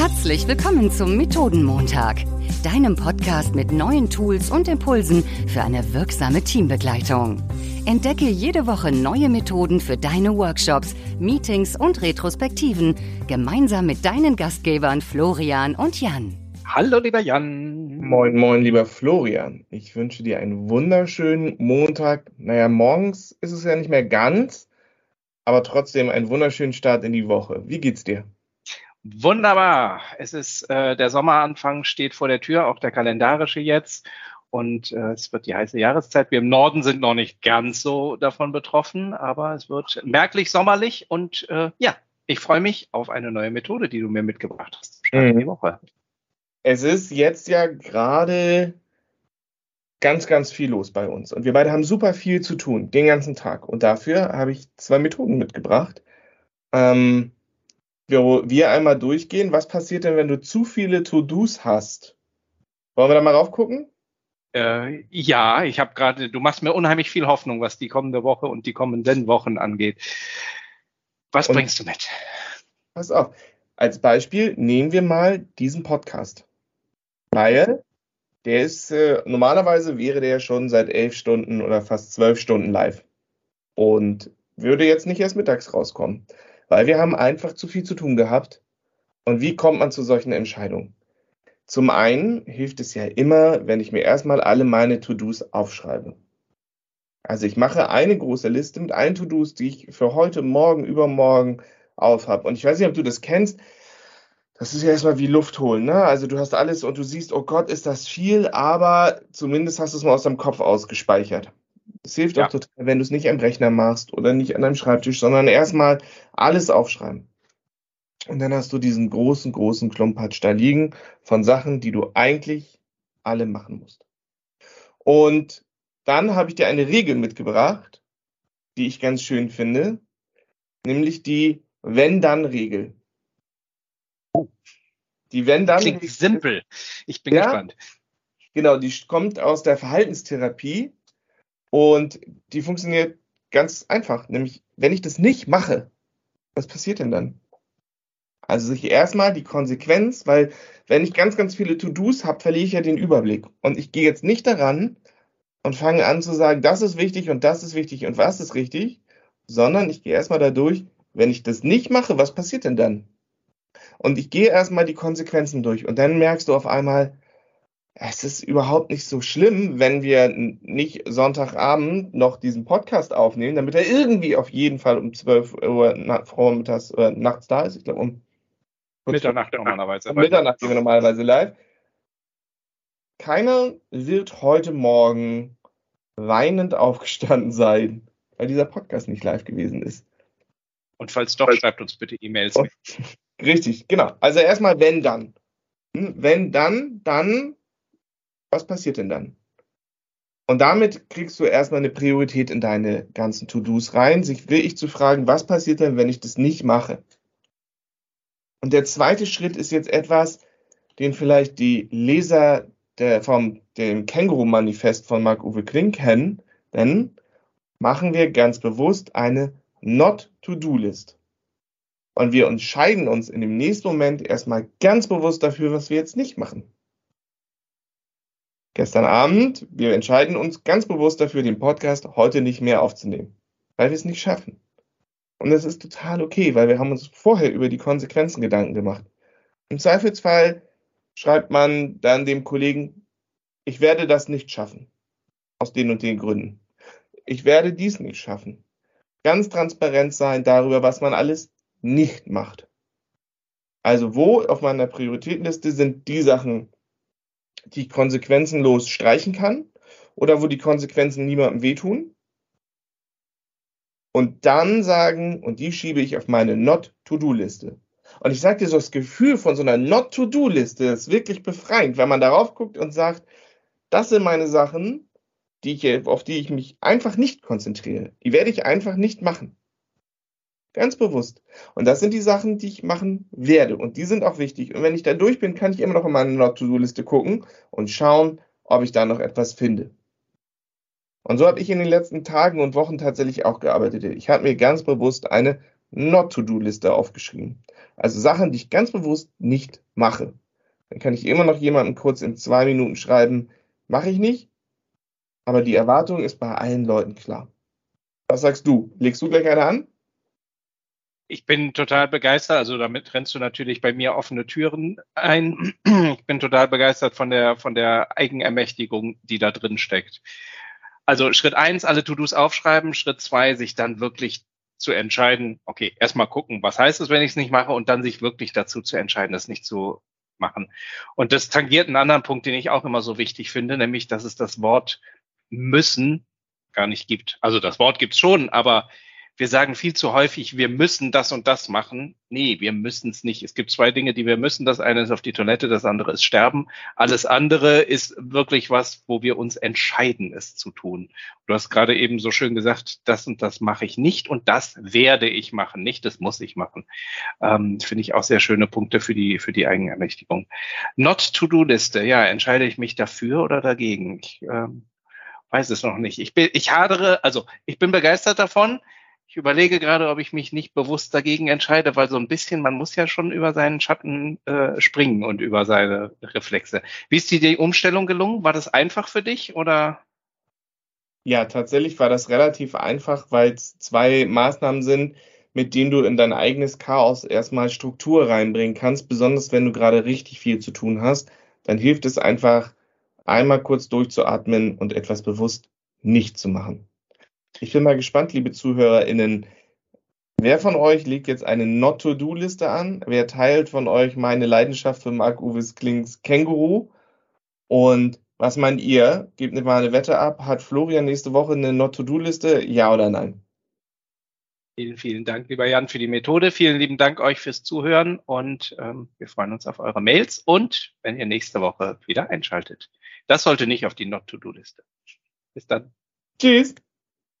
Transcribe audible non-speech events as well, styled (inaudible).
Herzlich willkommen zum Methodenmontag, deinem Podcast mit neuen Tools und Impulsen für eine wirksame Teambegleitung. Entdecke jede Woche neue Methoden für deine Workshops, Meetings und Retrospektiven gemeinsam mit deinen Gastgebern Florian und Jan. Hallo, lieber Jan. Moin, moin, lieber Florian. Ich wünsche dir einen wunderschönen Montag. Naja, morgens ist es ja nicht mehr ganz, aber trotzdem einen wunderschönen Start in die Woche. Wie geht's dir? Wunderbar. Es ist äh, der Sommeranfang steht vor der Tür, auch der kalendarische jetzt. Und äh, es wird die heiße Jahreszeit. Wir im Norden sind noch nicht ganz so davon betroffen, aber es wird merklich sommerlich. Und äh, ja, ich freue mich auf eine neue Methode, die du mir mitgebracht hast. Mhm. Die Woche. Es ist jetzt ja gerade ganz, ganz viel los bei uns. Und wir beide haben super viel zu tun, den ganzen Tag. Und dafür habe ich zwei Methoden mitgebracht. Ähm, wir, wir einmal durchgehen. Was passiert denn, wenn du zu viele To-Dos hast? Wollen wir da mal raufgucken? Äh, ja, ich habe gerade, du machst mir unheimlich viel Hoffnung, was die kommende Woche und die kommenden Wochen angeht. Was und bringst du mit? Pass auf. Als Beispiel nehmen wir mal diesen Podcast. Weil der ist, äh, normalerweise wäre der schon seit elf Stunden oder fast zwölf Stunden live. Und würde jetzt nicht erst mittags rauskommen weil wir haben einfach zu viel zu tun gehabt. Und wie kommt man zu solchen Entscheidungen? Zum einen hilft es ja immer, wenn ich mir erstmal alle meine To-Dos aufschreibe. Also ich mache eine große Liste mit allen To-Dos, die ich für heute, morgen, übermorgen auf habe. Und ich weiß nicht, ob du das kennst. Das ist ja erstmal wie Luft holen. Ne? Also du hast alles und du siehst, oh Gott, ist das viel, aber zumindest hast du es mal aus deinem Kopf ausgespeichert. Es hilft ja. auch total, wenn du es nicht am Rechner machst oder nicht an deinem Schreibtisch, sondern erstmal alles aufschreiben. Und dann hast du diesen großen, großen Klumpatsch da liegen von Sachen, die du eigentlich alle machen musst. Und dann habe ich dir eine Regel mitgebracht, die ich ganz schön finde, nämlich die Wenn-Dann-Regel. Die Wenn-Dann. Klingt simpel. Ich bin ja, gespannt. Genau, die kommt aus der Verhaltenstherapie und die funktioniert ganz einfach, nämlich wenn ich das nicht mache, was passiert denn dann? Also sich erstmal die Konsequenz, weil wenn ich ganz, ganz viele To-Dos habe, verliere ich ja den Überblick. Und ich gehe jetzt nicht daran und fange an zu sagen, das ist wichtig und das ist wichtig und was ist richtig, sondern ich gehe erstmal dadurch, wenn ich das nicht mache, was passiert denn dann? Und ich gehe erstmal die Konsequenzen durch und dann merkst du auf einmal, es ist überhaupt nicht so schlimm, wenn wir nicht Sonntagabend noch diesen Podcast aufnehmen, damit er irgendwie auf jeden Fall um 12 Uhr nach, vormittags oder nachts da ist. Ich glaube um Mitternacht normalerweise. Um Mitternacht gehen wir normalerweise live. Keiner wird heute Morgen weinend aufgestanden sein, weil dieser Podcast nicht live gewesen ist. Und falls doch, schreibt uns bitte E-Mails. (laughs) Richtig, genau. Also erstmal wenn dann. Hm, wenn dann, dann was passiert denn dann? Und damit kriegst du erstmal eine Priorität in deine ganzen To-Dos rein, sich wirklich zu fragen, was passiert denn, wenn ich das nicht mache? Und der zweite Schritt ist jetzt etwas, den vielleicht die Leser der, vom dem Känguru-Manifest von Marc-Uwe Kling kennen, denn machen wir ganz bewusst eine Not-To-Do-List. Und wir entscheiden uns in dem nächsten Moment erstmal ganz bewusst dafür, was wir jetzt nicht machen gestern Abend, wir entscheiden uns ganz bewusst dafür, den Podcast heute nicht mehr aufzunehmen, weil wir es nicht schaffen. Und das ist total okay, weil wir haben uns vorher über die Konsequenzen Gedanken gemacht. Im Zweifelsfall schreibt man dann dem Kollegen, ich werde das nicht schaffen. Aus den und den Gründen. Ich werde dies nicht schaffen. Ganz transparent sein darüber, was man alles nicht macht. Also wo auf meiner Prioritätenliste sind die Sachen, die konsequenzenlos streichen kann oder wo die Konsequenzen niemandem wehtun. Und dann sagen, und die schiebe ich auf meine Not-To-Do-Liste. Und ich sage dir so, das Gefühl von so einer Not-To-Do-Liste ist wirklich befreiend, wenn man darauf guckt und sagt, das sind meine Sachen, die ich, auf die ich mich einfach nicht konzentriere. Die werde ich einfach nicht machen. Ganz bewusst. Und das sind die Sachen, die ich machen werde. Und die sind auch wichtig. Und wenn ich da durch bin, kann ich immer noch in meine Not-To-Do-Liste gucken und schauen, ob ich da noch etwas finde. Und so habe ich in den letzten Tagen und Wochen tatsächlich auch gearbeitet. Ich habe mir ganz bewusst eine Not-To-Do-Liste aufgeschrieben. Also Sachen, die ich ganz bewusst nicht mache. Dann kann ich immer noch jemandem kurz in zwei Minuten schreiben, mache ich nicht, aber die Erwartung ist bei allen Leuten klar. Was sagst du? Legst du gleich eine an? Ich bin total begeistert, also damit rennst du natürlich bei mir offene Türen ein. Ich bin total begeistert von der, von der Eigenermächtigung, die da drin steckt. Also Schritt eins, alle To-Dos aufschreiben. Schritt zwei, sich dann wirklich zu entscheiden, okay, erstmal gucken, was heißt es, wenn ich es nicht mache und dann sich wirklich dazu zu entscheiden, das nicht zu machen. Und das tangiert einen anderen Punkt, den ich auch immer so wichtig finde, nämlich, dass es das Wort müssen gar nicht gibt. Also das Wort gibt's schon, aber wir sagen viel zu häufig, wir müssen das und das machen. Nee, wir müssen es nicht. Es gibt zwei Dinge, die wir müssen. Das eine ist auf die Toilette, das andere ist sterben. Alles andere ist wirklich was, wo wir uns entscheiden, es zu tun. Du hast gerade eben so schön gesagt, das und das mache ich nicht und das werde ich machen, nicht das muss ich machen. Ähm, Finde ich auch sehr schöne Punkte für die, für die Eigenermächtigung. Not-to-do-Liste. Ja, entscheide ich mich dafür oder dagegen? Ich ähm, weiß es noch nicht. Ich bin, ich hadere, also ich bin begeistert davon. Ich überlege gerade, ob ich mich nicht bewusst dagegen entscheide, weil so ein bisschen, man muss ja schon über seinen Schatten äh, springen und über seine Reflexe. Wie ist dir die Umstellung gelungen? War das einfach für dich oder? Ja, tatsächlich war das relativ einfach, weil es zwei Maßnahmen sind, mit denen du in dein eigenes Chaos erstmal Struktur reinbringen kannst. Besonders wenn du gerade richtig viel zu tun hast, dann hilft es einfach, einmal kurz durchzuatmen und etwas bewusst nicht zu machen. Ich bin mal gespannt, liebe ZuhörerInnen. Wer von euch legt jetzt eine Not-to-Do-Liste an? Wer teilt von euch meine Leidenschaft für Marc-Uwe Klings Känguru? Und was meint ihr? Gebt mir mal eine Wette ab. Hat Florian nächste Woche eine Not-to-Do-Liste? Ja oder nein? Vielen, vielen Dank, lieber Jan, für die Methode. Vielen lieben Dank euch fürs Zuhören und ähm, wir freuen uns auf eure Mails und wenn ihr nächste Woche wieder einschaltet. Das sollte nicht auf die Not-to-Do-Liste. Bis dann. Tschüss.